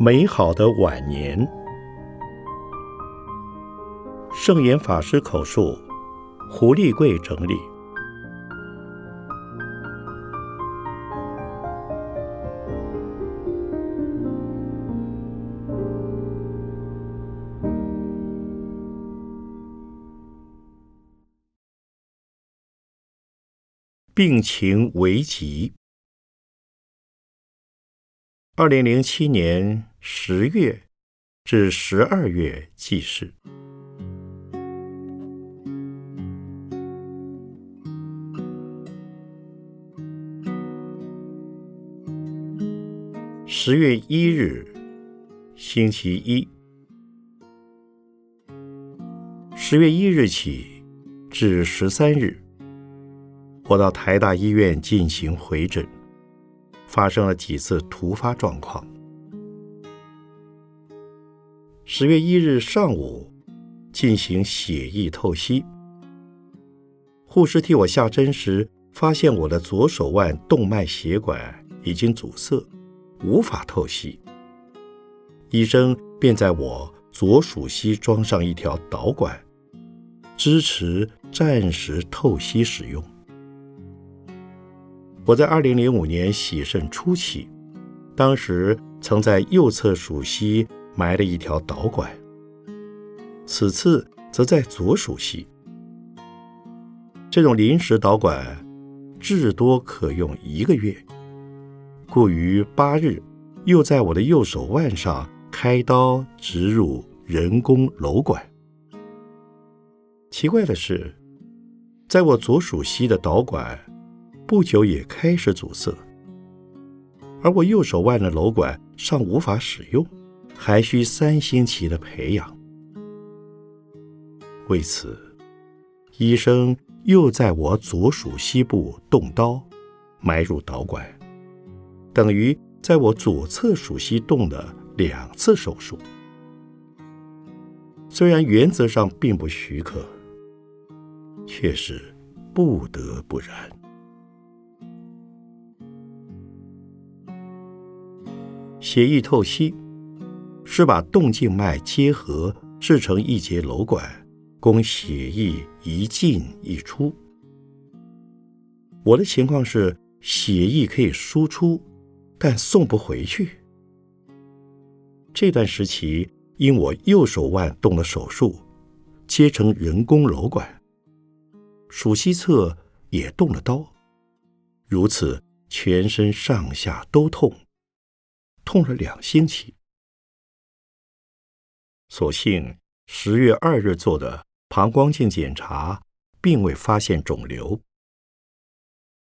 美好的晚年。圣严法师口述，胡立贵整理。病情危急。二零零七年十月至十二月记事。十月一日，星期一。十月一日起至十三日。我到台大医院进行回诊，发生了几次突发状况。十月一日上午进行血液透析，护士替我下针时，发现我的左手腕动脉血管已经阻塞，无法透析。医生便在我左属膝装上一条导管，支持暂时透析使用。我在二零零五年洗肾初期，当时曾在右侧属膝埋了一条导管，此次则在左属膝。这种临时导管至多可用一个月，故于八日又在我的右手腕上开刀植入人工瘘管。奇怪的是，在我左属膝的导管。不久也开始阻塞，而我右手腕的瘘管尚无法使用，还需三星期的培养。为此，医生又在我左属膝部动刀，埋入导管，等于在我左侧属膝动了两次手术。虽然原则上并不许可，却是不得不然。血液透析是把动静脉结合制成一节瘘管，供血液一进一出。我的情况是血液可以输出，但送不回去。这段时期，因我右手腕动了手术，接成人工瘘管，属膝侧也动了刀，如此全身上下都痛。痛了两星期，所幸十月二日做的膀胱镜检查，并未发现肿瘤。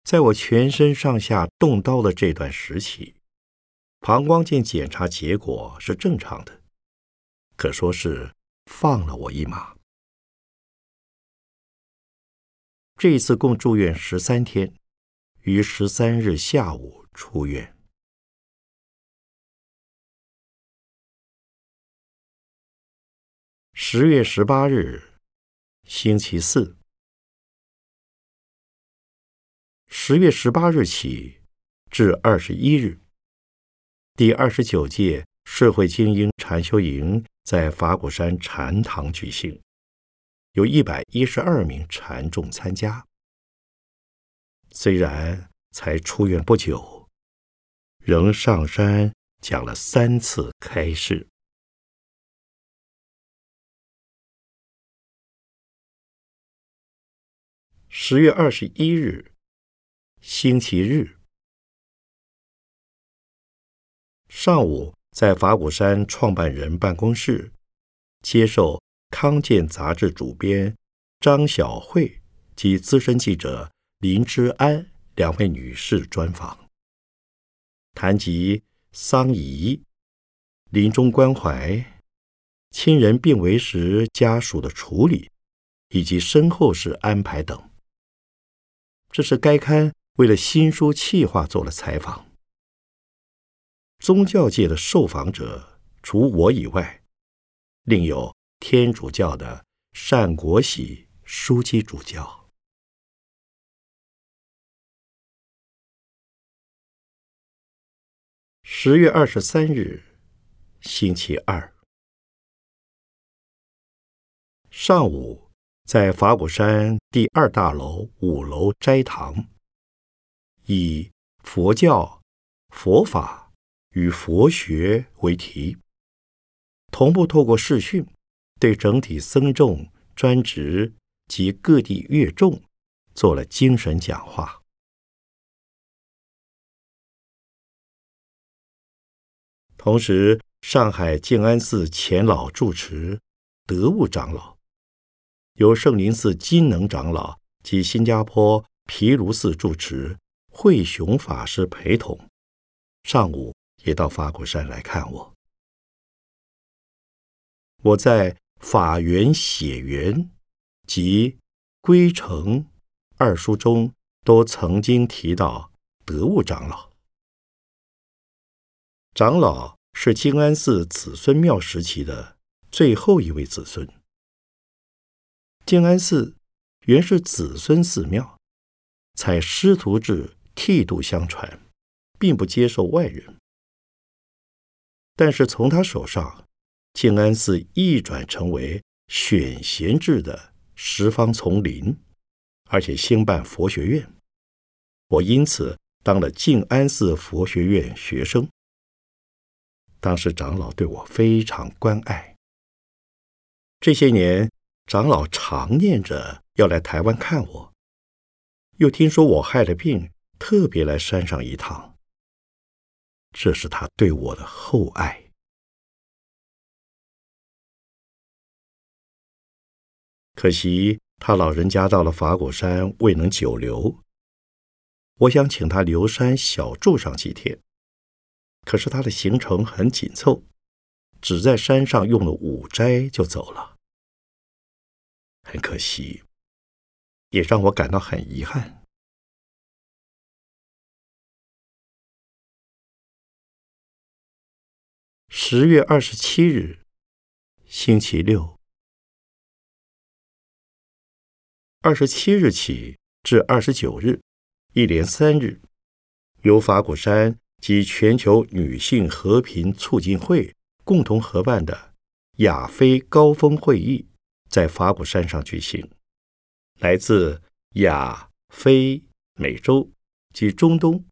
在我全身上下动刀的这段时期，膀胱镜检查结果是正常的，可说是放了我一马。这次共住院十三天，于十三日下午出院。十月十八日，星期四。十月十八日起至二十一日，第二十九届社会精英禅修营在法鼓山禅堂举行，有一百一十二名禅众参加。虽然才出院不久，仍上山讲了三次开示。十月二十一日，星期日上午，在法鼓山创办人办公室接受《康健》杂志主编张晓慧及资深记者林之安两位女士专访，谈及丧仪、临终关怀、亲人病危时家属的处理以及身后事安排等。这是该刊为了新书企划做了采访。宗教界的受访者除我以外，另有天主教的善国喜枢机主教。十月二十三日，星期二上午，在法鼓山第二大楼五楼斋堂，以佛教、佛法与佛学为题，同步透过视讯，对整体僧众、专职及各地乐众做了精神讲话。同时，上海静安寺前老住持德悟长老，由圣林寺金能长老及新加坡毗卢寺住持慧雄法师陪同，上午也到法鼓山来看我。我在《法缘写缘》及《归程》二书中都曾经提到德悟长老。长老是静安寺子孙庙时期的最后一位子孙。静安寺原是子孙寺庙，采师徒制剃度相传，并不接受外人。但是从他手上，静安寺一转成为选贤制的十方丛林，而且兴办佛学院。我因此当了静安寺佛学院学生。当时长老对我非常关爱。这些年，长老常念着要来台湾看我，又听说我害了病，特别来山上一趟。这是他对我的厚爱。可惜他老人家到了法鼓山未能久留，我想请他留山小住上几天。可是他的行程很紧凑，只在山上用了五斋就走了，很可惜，也让我感到很遗憾。十月二十七日，星期六，二十七日起至二十九日，一连三日，由法鼓山。及全球女性和平促进会共同合办的亚非高峰会议在法鼓山上举行，来自亚非美洲及中东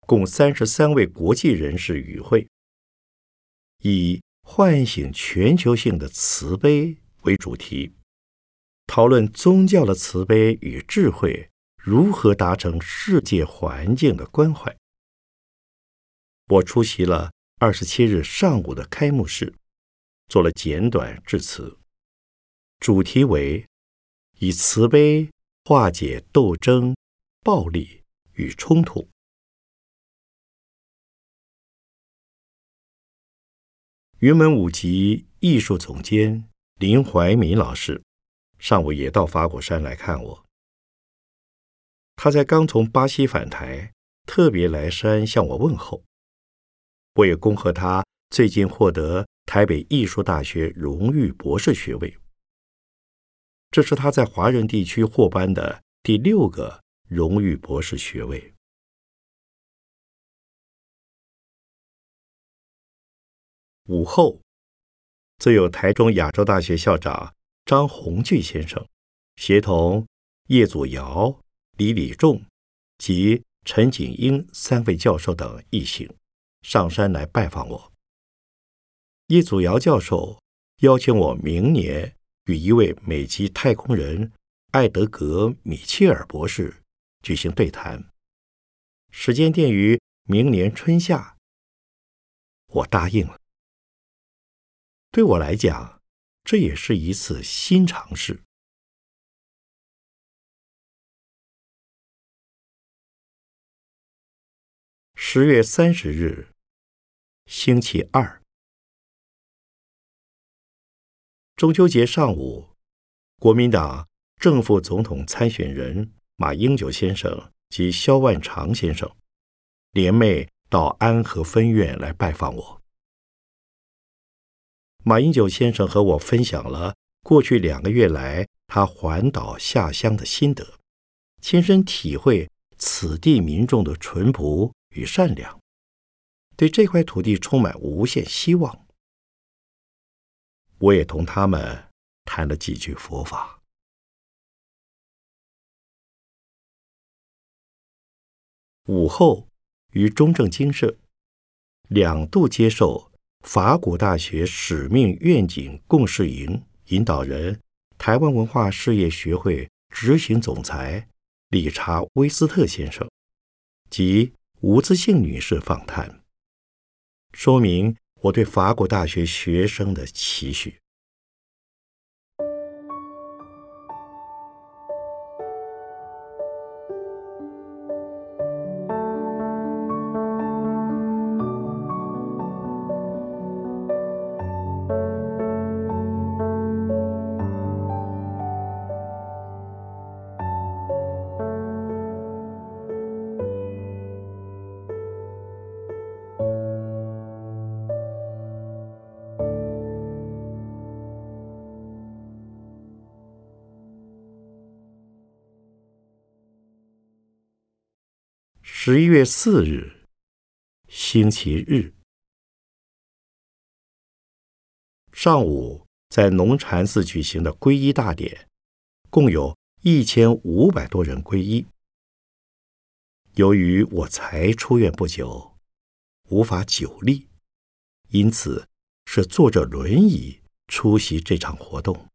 共三十三位国际人士与会，以唤醒全球性的慈悲为主题，讨论宗教的慈悲与智慧如何达成世界环境的关怀。我出席了二十七日上午的开幕式，做了简短致辞，主题为“以慈悲化解斗争、暴力与冲突”。云门舞集艺术总监林怀民老师上午也到法果山来看我，他在刚从巴西返台，特别来山向我问候。我也恭贺他最近获得台北艺术大学荣誉博士学位，这是他在华人地区获颁的第六个荣誉博士学位。午后，则有台中亚洲大学校长张宏巨先生，协同叶祖尧、李礼仲及陈景英三位教授等一行。上山来拜访我。叶祖尧教授邀请我明年与一位美籍太空人艾德格·米切尔博士举行对谈，时间定于明年春夏。我答应了。对我来讲，这也是一次新尝试。十月三十日。星期二，中秋节上午，国民党正副总统参选人马英九先生及萧万长先生联袂到安和分院来拜访我。马英九先生和我分享了过去两个月来他环岛下乡的心得，亲身体会此地民众的淳朴与善良。对这块土地充满无限希望，我也同他们谈了几句佛法。午后，于中正精舍两度接受法古大学使命愿景共事营引导人、台湾文化事业学会执行总裁理查·威斯特先生及吴自信女士访谈，说明我对法国大学学生的期许。十一月四日，星期日上午，在农禅寺举行的皈依大典，共有一千五百多人皈依。由于我才出院不久，无法久立，因此是坐着轮椅出席这场活动。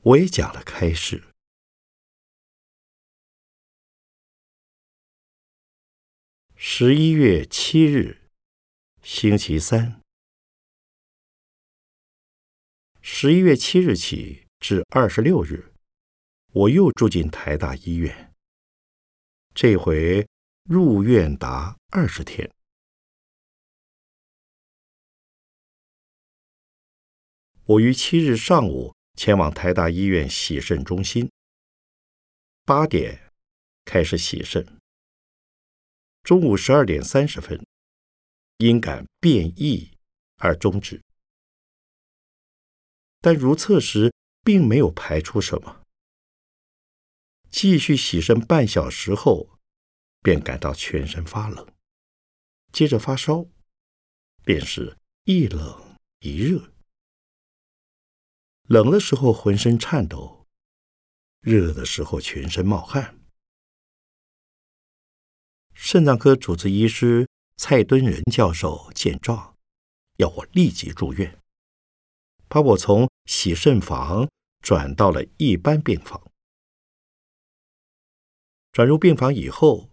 我也讲了开示。十一月七日，星期三。十一月七日起至二十六日，我又住进台大医院。这回入院达二十天。我于七日上午前往台大医院洗肾中心，八点开始洗肾。中午十二点三十分，因感变异而终止，但如厕时并没有排出什么。继续洗身半小时后，便感到全身发冷，接着发烧，便是一冷一热。冷的时候浑身颤抖，热的时候全身冒汗。肾脏科主治医师蔡敦仁教授见状，要我立即住院，把我从洗肾房转到了一般病房。转入病房以后，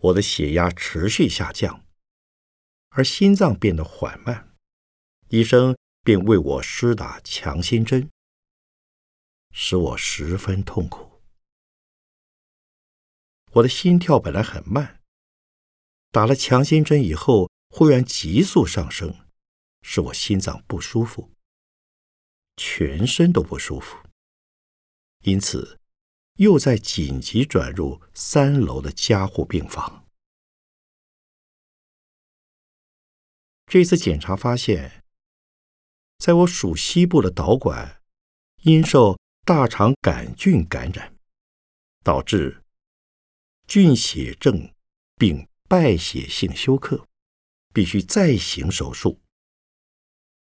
我的血压持续下降，而心脏变得缓慢，医生便为我施打强心针，使我十分痛苦。我的心跳本来很慢。打了强心针以后，忽然急速上升，使我心脏不舒服，全身都不舒服，因此又在紧急转入三楼的加护病房。这次检查发现，在我属西部的导管因受大肠杆菌感染，导致菌血症并。败血性休克，必须再行手术，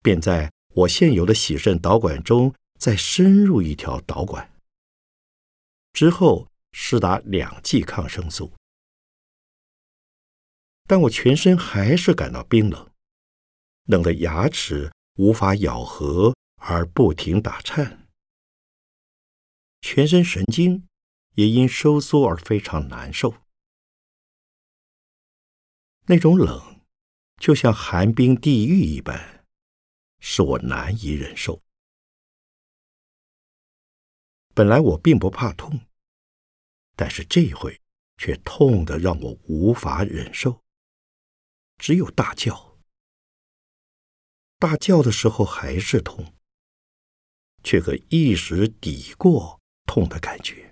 便在我现有的洗肾导管中再深入一条导管，之后施打两剂抗生素。但我全身还是感到冰冷，冷得牙齿无法咬合而不停打颤，全身神经也因收缩而非常难受。那种冷，就像寒冰地狱一般，使我难以忍受。本来我并不怕痛，但是这回却痛得让我无法忍受，只有大叫。大叫的时候还是痛，却可一时抵过痛的感觉。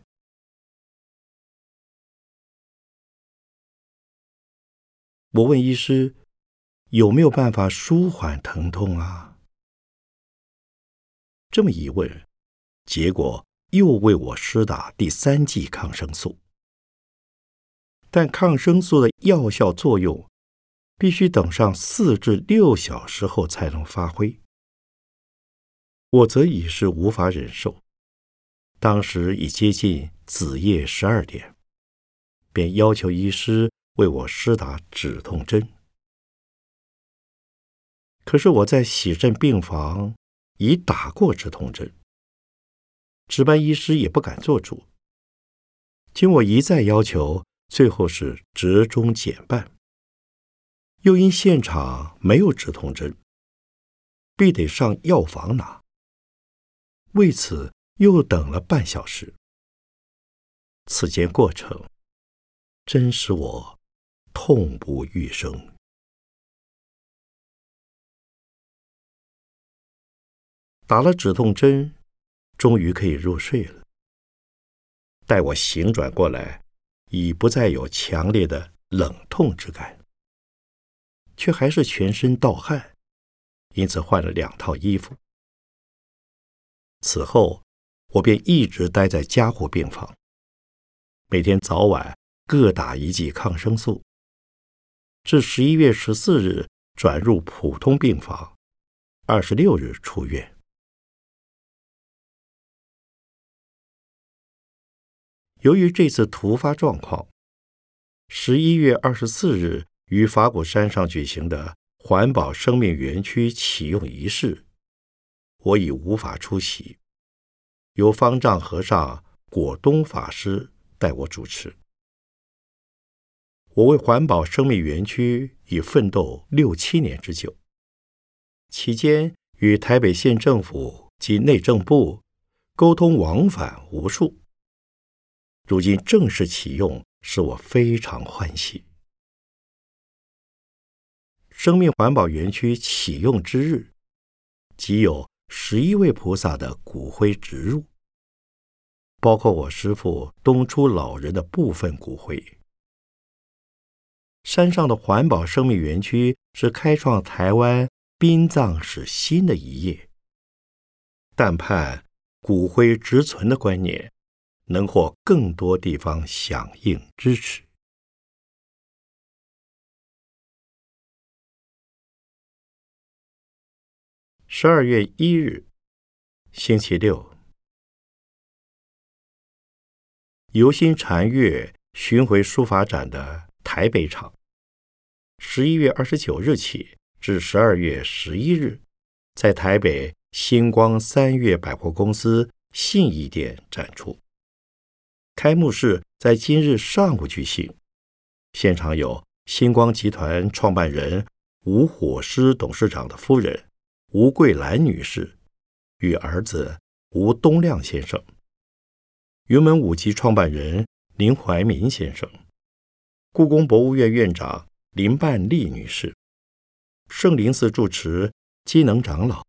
我问医师有没有办法舒缓疼痛啊？这么一问，结果又为我施打第三剂抗生素。但抗生素的药效作用必须等上四至六小时后才能发挥，我则已是无法忍受。当时已接近子夜十二点，便要求医师为我施打止痛针。可是我在洗肾病房已打过止痛针，值班医师也不敢做主。经我一再要求，最后是折中减半。又因现场没有止痛针，必得上药房拿。为此又等了半小时。此间过程真使我痛不欲生。打了止痛针，终于可以入睡了。待我醒转过来，已不再有强烈的冷痛之感，却还是全身盗汗，因此换了两套衣服。此后，我便一直待在加护病房，每天早晚各打一剂抗生素。至十一月十四日转入普通病房，二十六日出院。由于这次突发状况，十一月二十四日于法鼓山上举行的环保生命园区启用仪式。我已无法出席，由方丈和尚果东法师代我主持。我为环保生命园区已奋斗六七年之久，期间与台北县政府及内政部沟通往返无数。如今正式启用，使我非常欢喜。生命环保园区启用之日，即有。十一位菩萨的骨灰植入，包括我师父东出老人的部分骨灰。山上的环保生命园区是开创台湾殡葬史新的一页，但盼骨灰植存的观念能获更多地方响应支持。十二月一日，星期六，游心禅月巡回书法展的台北场，十一月二十九日起至十二月十一日，在台北星光三月百货公司信义店展出。开幕式在今日上午举行，现场有星光集团创办人吴火狮董事长的夫人。吴桂兰女士与儿子吴东亮先生，云门舞集创办人林怀民先生，故宫博物院院长林半丽女士，圣林寺住持机能长老，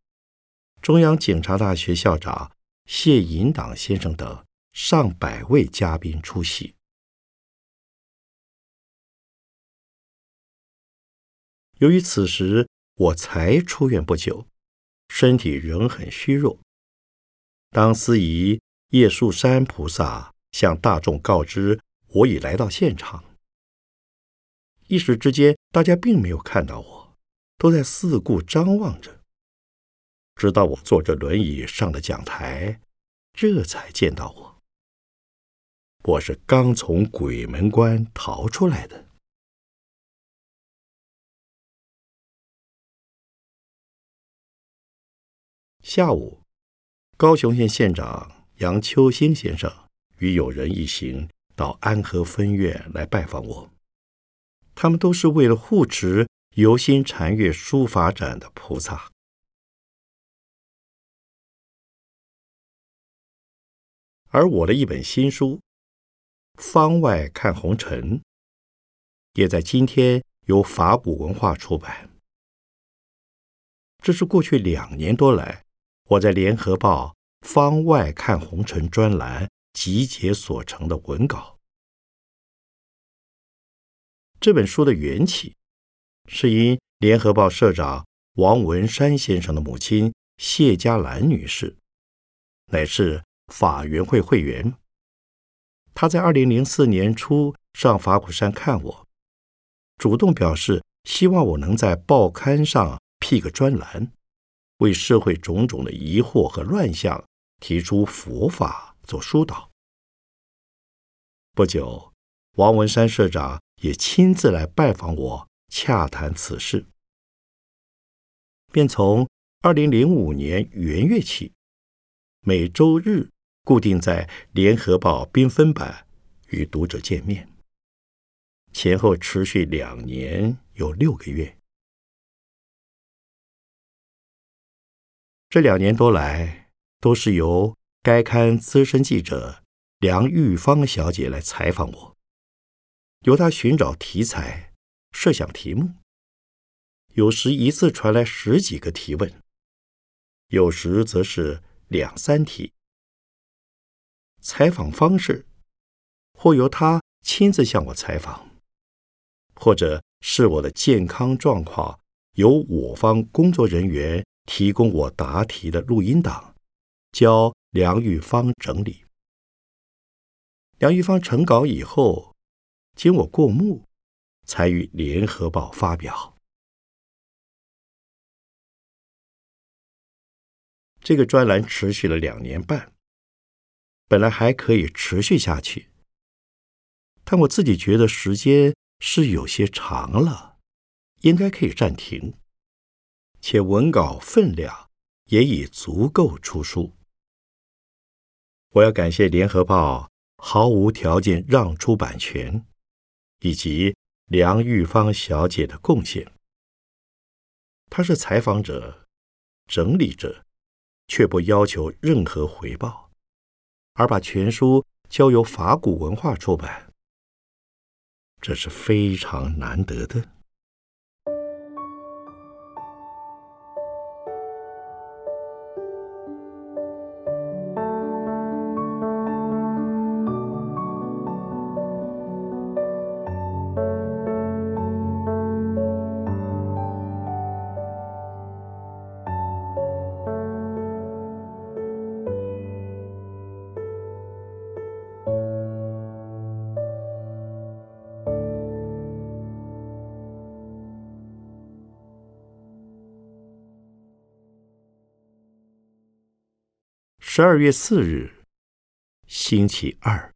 中央警察大学校长谢银党先生等上百位嘉宾出席。由于此时我才出院不久。身体仍很虚弱。当司仪叶树山菩萨向大众告知我已来到现场，一时之间，大家并没有看到我，都在四顾张望着。直到我坐着轮椅上了讲台，这才见到我。我是刚从鬼门关逃出来的。下午，高雄县县长杨秋兴先生与友人一行到安和分院来拜访我。他们都是为了护持游心禅悦书法展的菩萨。而我的一本新书《方外看红尘》，也在今天由法古文化出版。这是过去两年多来。我在《联合报》方外看红尘专栏集结所成的文稿。这本书的缘起，是因《联合报》社长王文山先生的母亲谢家兰女士，乃是法援会会员。她在二零零四年初上法鼓山看我，主动表示希望我能在报刊上辟个专栏。为社会种种的疑惑和乱象提出佛法做疏导。不久，王文山社长也亲自来拜访我，洽谈此事，便从二零零五年元月起，每周日固定在《联合报》缤纷版与读者见面，前后持续两年有六个月。这两年多来，都是由该刊资深记者。梁玉芳小姐来采访我，由他寻找题材、设想题目，有时一次传来十几个提问，有时则是两三题。采访方式或由他亲自向我采访，或者是我的健康状况由我方工作人员提供我答题的录音档，交梁玉芳整理。梁玉芳成稿以后，经我过目，才于《联合报》发表。这个专栏持续了两年半，本来还可以持续下去，但我自己觉得时间是有些长了，应该可以暂停，且文稿分量也已足够出书。我要感谢《联合报》。毫无条件让出版权，以及梁玉芳小姐的贡献。他是采访者、整理者，却不要求任何回报，而把全书交由法古文化出版，这是非常难得的。十二月四日，星期二。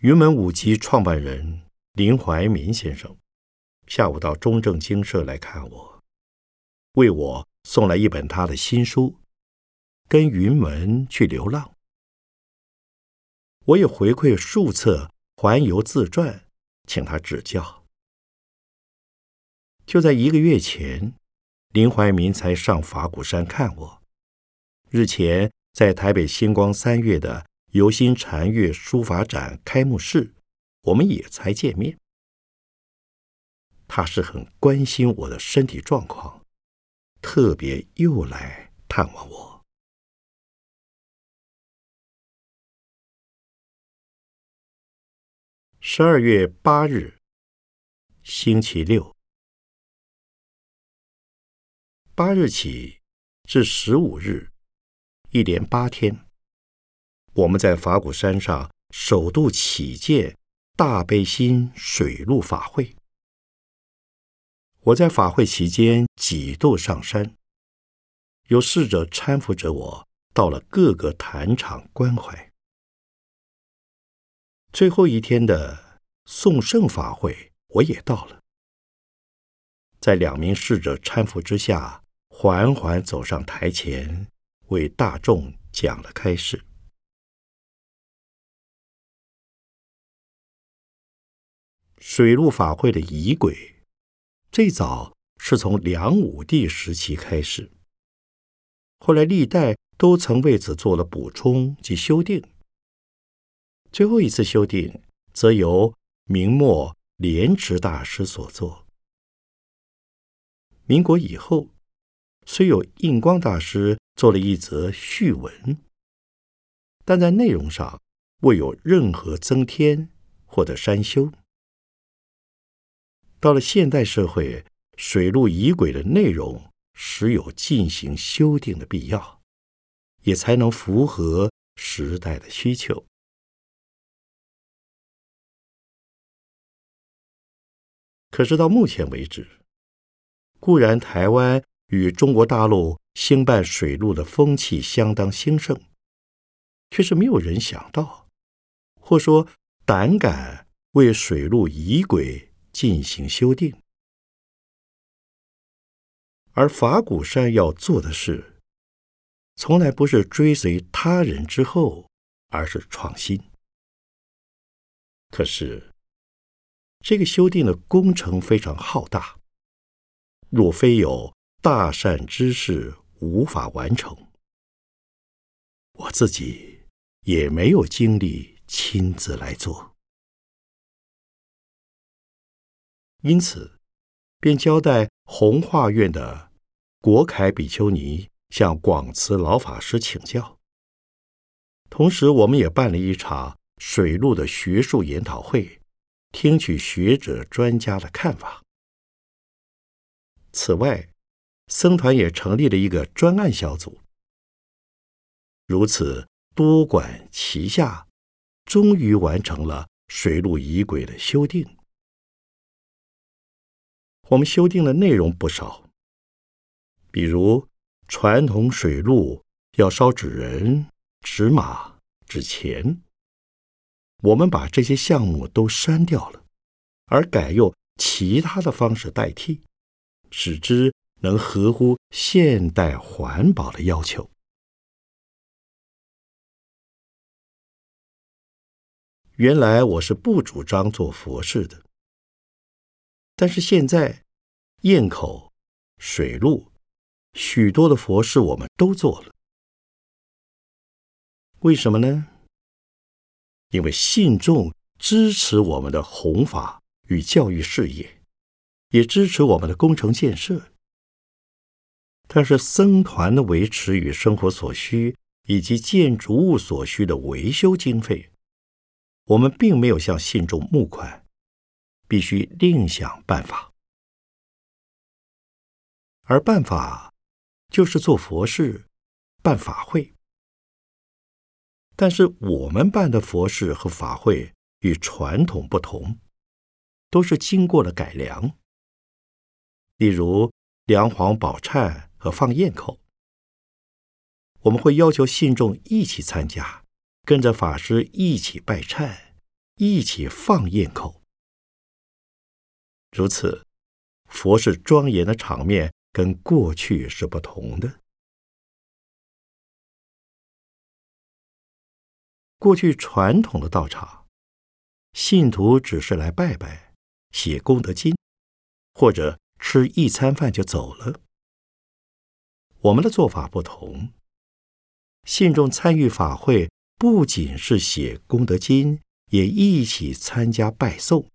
云门舞集创办人林怀民先生下午到中正精舍来看我，为我送来一本他的新书《跟云门去流浪》。我也回馈数册环游自传，请他指教。就在一个月前。林怀民才上法鼓山看我。日前在台北星光三月的游心禅悦书法展开幕式，我们也才见面。他是很关心我的身体状况，特别又来探望我。十二月八日，星期六。八日起至十五日，一连八天，我们在法鼓山上首度起建大悲心水陆法会。我在法会期间几度上山，有侍者搀扶着我到了各个坛场关怀。最后一天的送圣法会，我也到了，在两名侍者搀扶之下。缓缓走上台前，为大众讲了开示。水陆法会的仪轨，最早是从梁武帝时期开始，后来历代都曾为此做了补充及修订。最后一次修订，则由明末莲池大师所作。民国以后。虽有印光大师做了一则序文，但在内容上未有任何增添或者删修。到了现代社会，水陆仪轨的内容实有进行修订的必要，也才能符合时代的需求。可是到目前为止，固然台湾与中国大陆兴办水路的风气相当兴盛，却是没有人想到，或说胆敢为水路仪轨进行修订。而法鼓山要做的事，从来不是追随他人之后，而是创新。可是，这个修订的工程非常浩大，若非有大善之事，无法完成。我自己也没有精力亲自来做，因此便交代弘化院的国凯比丘尼向广慈老法师请教。同时，我们也办了一场。水陆的学术研讨会，听取学者专家的看法。此外，僧团也成立了一个专案小组。如此多管齐下，终于完成了水路仪轨的修订。我们修订的内容不少，比如传统水路要烧纸人、纸马、纸钱。我们把这些项目都删掉了，而改用其他的方式代替，使之能合乎现代环保的要求。原来我是不主张做佛事的，但是现在堰口、水路许多的佛事我们都做了，为什么呢？因为信众支持我们的弘法与教育事业，也支持我们的工程建设。但是僧团的维持与生活所需，以及建筑物所需的维修经费，我们并没有向信众募款，必须另想办法。而办法就是做佛事、办法会。但是我们办的佛事和法会与传统不同，都是经过了改良。例如梁皇宝忏和放焰口，我们会要求信众一起参加，跟着法师一起拜忏，一起放焰口。如此，佛事庄严的场面跟过去是不同的。过去传统的道场，信徒只是来拜拜、写功德经，或者吃一餐饭就走了。我们的做法不同，信众参与法会，不仅是写功德经，也一起参加拜诵，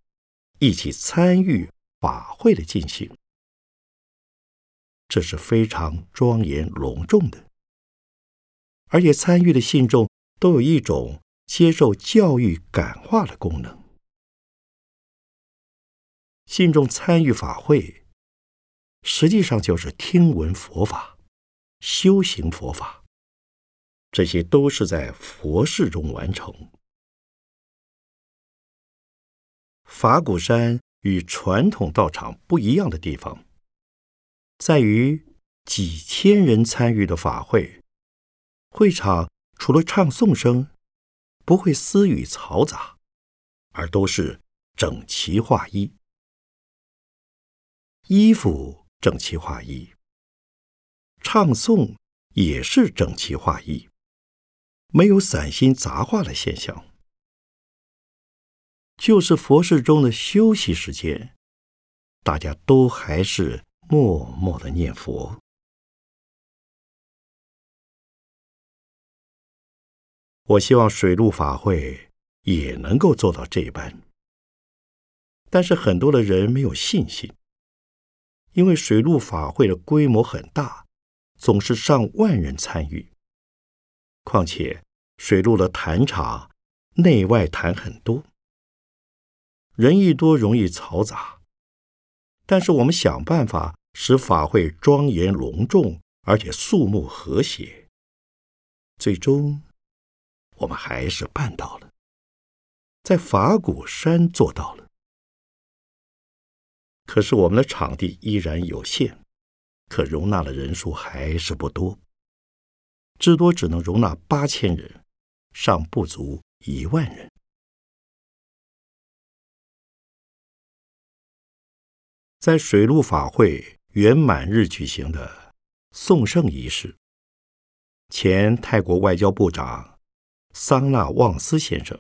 一起参与法会的进行，这是非常庄严隆重的，而且参与的信众。都有一种接受教育感化的功能。信众参与法会，实际上就是听闻佛法、修行佛法，这些都是在佛事中完成。法鼓山与传统道场不一样的地方，在于几千人参与的法会，会场。除了唱诵声，不会私语嘈杂，而都是整齐划一，衣服整齐划一，唱诵也是整齐划一，没有散心杂话的现象。就是佛事中的休息时间，大家都还是默默的念佛。我希望水陆法会也能够做到这般，但是很多的人没有信心，因为水陆法会的规模很大，总是上万人参与。况且水陆的坛场内外坛很多，人一多容易嘈杂。但是我们想办法使法会庄严隆重，而且肃穆和谐，最终。我们还是办到了，在法鼓山做到了。可是我们的场地依然有限，可容纳的人数还是不多，至多只能容纳八千人，尚不足一万人。在水陆法会圆满日举行的送圣仪式，前泰国外交部长桑纳旺斯先生、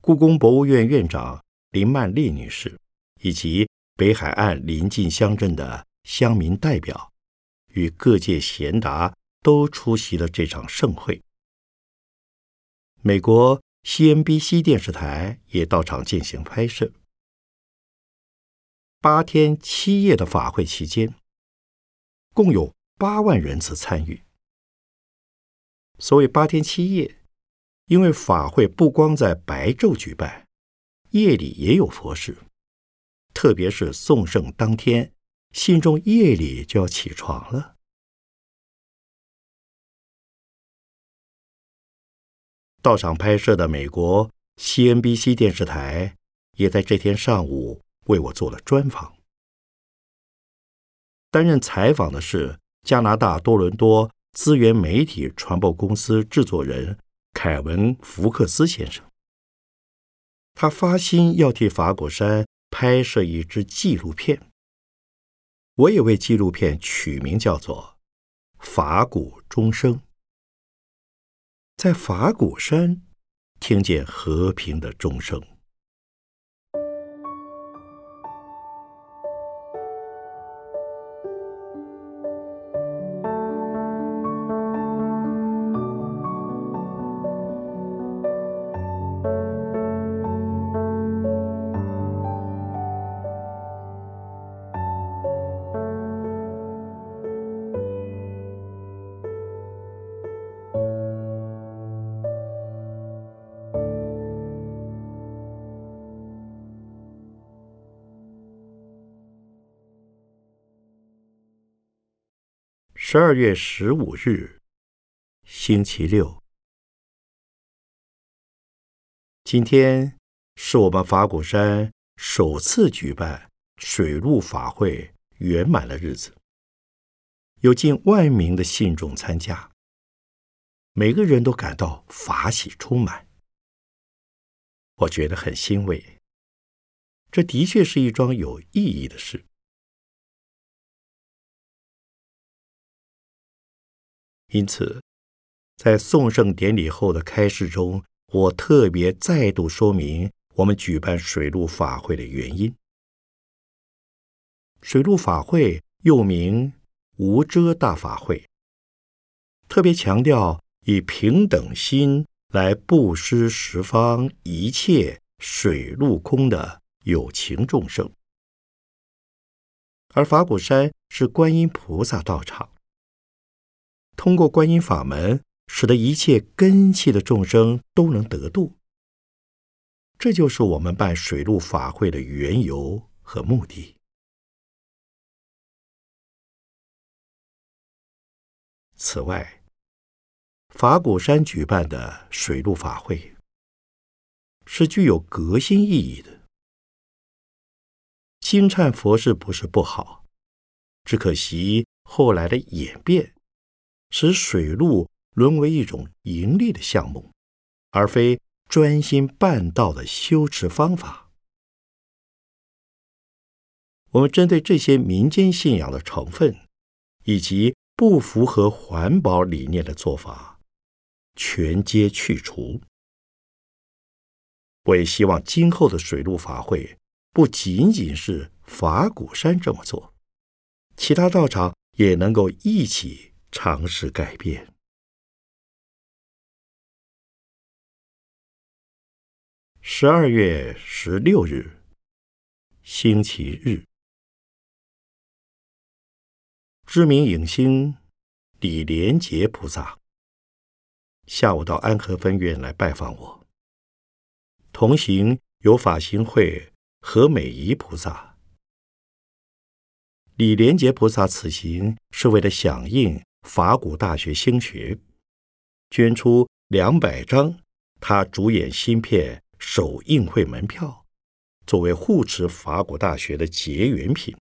故宫博物院院长林曼丽女士。以及北海岸邻近乡镇的乡民代表与各界贤达都出席了这场盛会。美国 CNBC 电视台也到场进行拍摄。八天七夜的法会期间，共有八万人次参与。所谓八天七夜，因为法会不光在白昼举办，夜里也有佛事。特别是送圣当天，信众夜里就要起床了。到场拍摄的美国 CNBC 电视台也在这天上午为我做了专访。担任采访的是加拿大多伦多资源媒体传播公司制作人凯文·福克斯先生，他发心要替法果山。拍摄一支纪录片，我也为纪录片取名叫做《法鼓钟声》，在法鼓山听见和平的钟声。十二月十五日，星期六。今天是我们法鼓山首次举办水陆法会圆满的日子，有近万名的信众参加，每个人都感到法喜充满。我觉得很欣慰，这的确是一桩有意义的事。因此，在送圣典礼后的开示中，我特别再度说明我们举办水陆法会的原因。水陆法会又名无遮大法会，特别强调以平等心来布施十方一切水陆空的有情众生，而法鼓山是观音菩萨道场。通过观音法门，使得一切根器的众生都能得度。这就是我们办水陆法会的缘由和目的。此外，法鼓山举办的水陆法会是具有革新意义的。金忏佛事不是不好，只可惜后来的演变。使水路沦为一种盈利的项目，而非专心办道的修持方法。我们针对这些民间信仰的成分，以及不符合环保理念的做法，全皆去除。我也希望今后的水陆法会不仅仅是法鼓山这么做，其他道场也能够一起。尝试改变。十二月十六日，星期日，知名影星李连杰菩萨下午到安和分院来拜访我，同行有法行会何美仪菩萨。李连杰菩萨此行是为了响应。法古大学兴学，捐出两百张他主演新片首映会门票，作为护持法国大学的结缘品。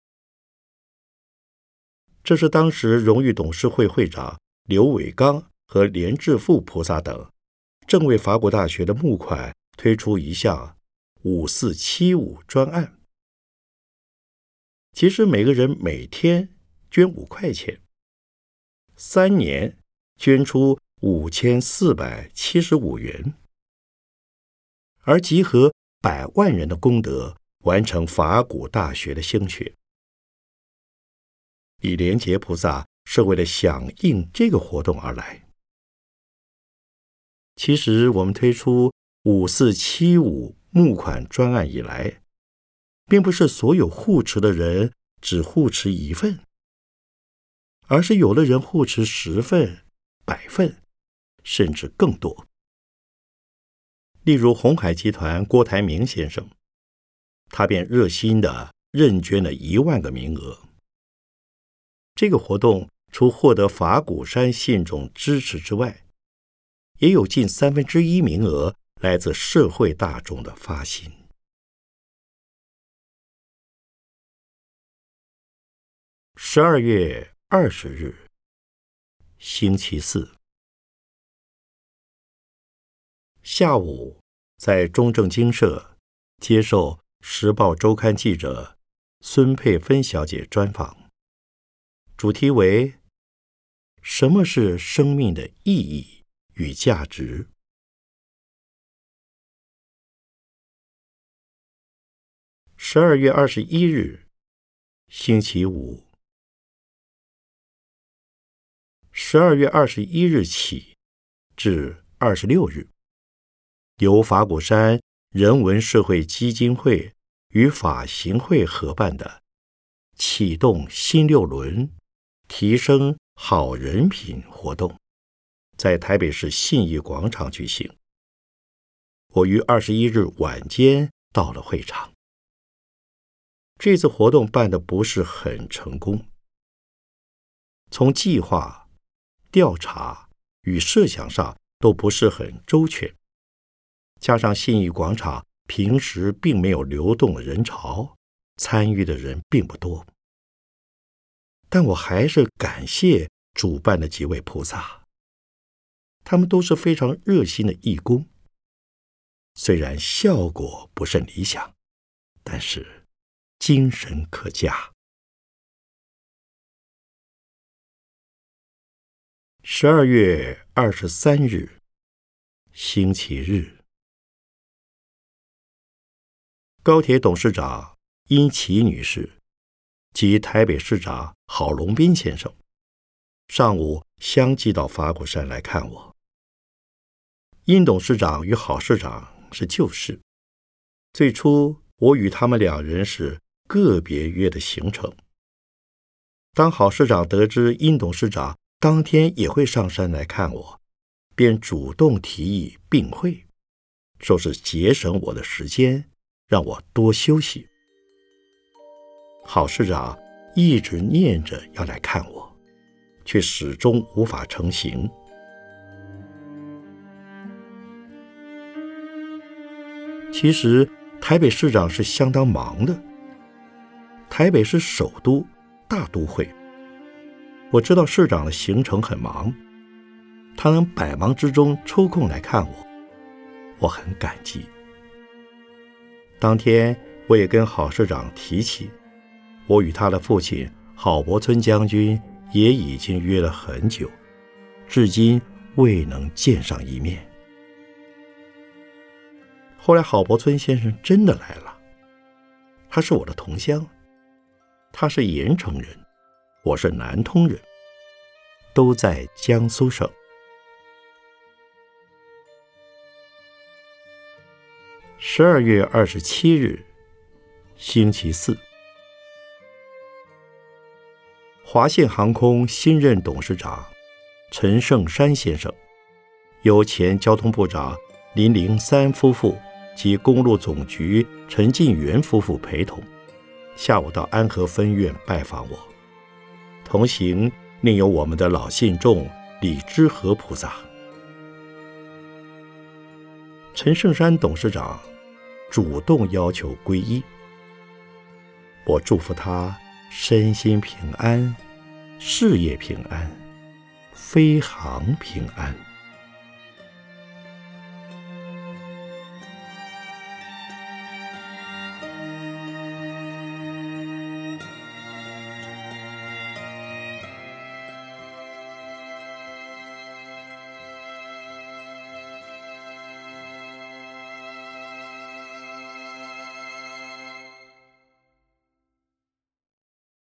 这是当时荣誉董事会会长刘伟刚和连志富菩萨等，正为法国大学的募款推出一项五四七五专案。其实每个人每天捐五块钱，三年捐出五千四百七十五元，而集合百万人的功德，完成法古大学的兴学。李连杰菩萨是为了响应这个活动而来。其实我们推出五四七五募款专案以来。并不是所有护持的人只护持一份，而是有的人护持十份、百份，甚至更多。例如红海集团郭台铭先生，他便热心的认捐了一万个名额。这个活动除获得法鼓山信众支持之外，也有近三分之一名额来自社会大众的发心。十二月二十日，星期四下午，在中正精舍接受《时报周刊》记者孙佩芬小姐专访，主题为“什么是生命的意义与价值”。十二月二十一日，星期五。十二月二十一日起至二十六日，由法鼓山人文社会基金会与法行会合办的“启动新六轮，提升好人品”活动，在台北市信义广场举行。我于二十一日晚间到了会场。这次活动办的不是很成功，从计划。调查与设想上都不是很周全，加上信义广场平时并没有流动的人潮，参与的人并不多。但我还是感谢主办的几位菩萨，他们都是非常热心的义工。虽然效果不甚理想，但是精神可嘉。十二月二十三日，星期日，高铁董事长殷琦女士及台北市长郝龙斌先生上午相继到法鼓山来看我。殷董事长与郝市长是旧识，最初我与他们两人是个别约的行程。当郝市长得知殷董事长，当天也会上山来看我，便主动提议并会，说是节省我的时间，让我多休息。郝市长一直念着要来看我，却始终无法成行。其实台北市长是相当忙的，台北是首都大都会。我知道市长的行程很忙，他能百忙之中抽空来看我，我很感激。当天我也跟郝市长提起，我与他的父亲郝伯村将军也已经约了很久，至今未能见上一面。后来郝伯村先生真的来了，他是我的同乡，他是盐城人。我是南通人，都在江苏省。十二月二十七日，星期四，华信航空新任董事长陈胜山先生，由前交通部长林灵三夫妇及公路总局陈进元夫妇陪同，下午到安和分院拜访我。同行另有我们的老信众李知和菩萨、陈胜山董事长，主动要求皈依。我祝福他身心平安，事业平安，飞航平安。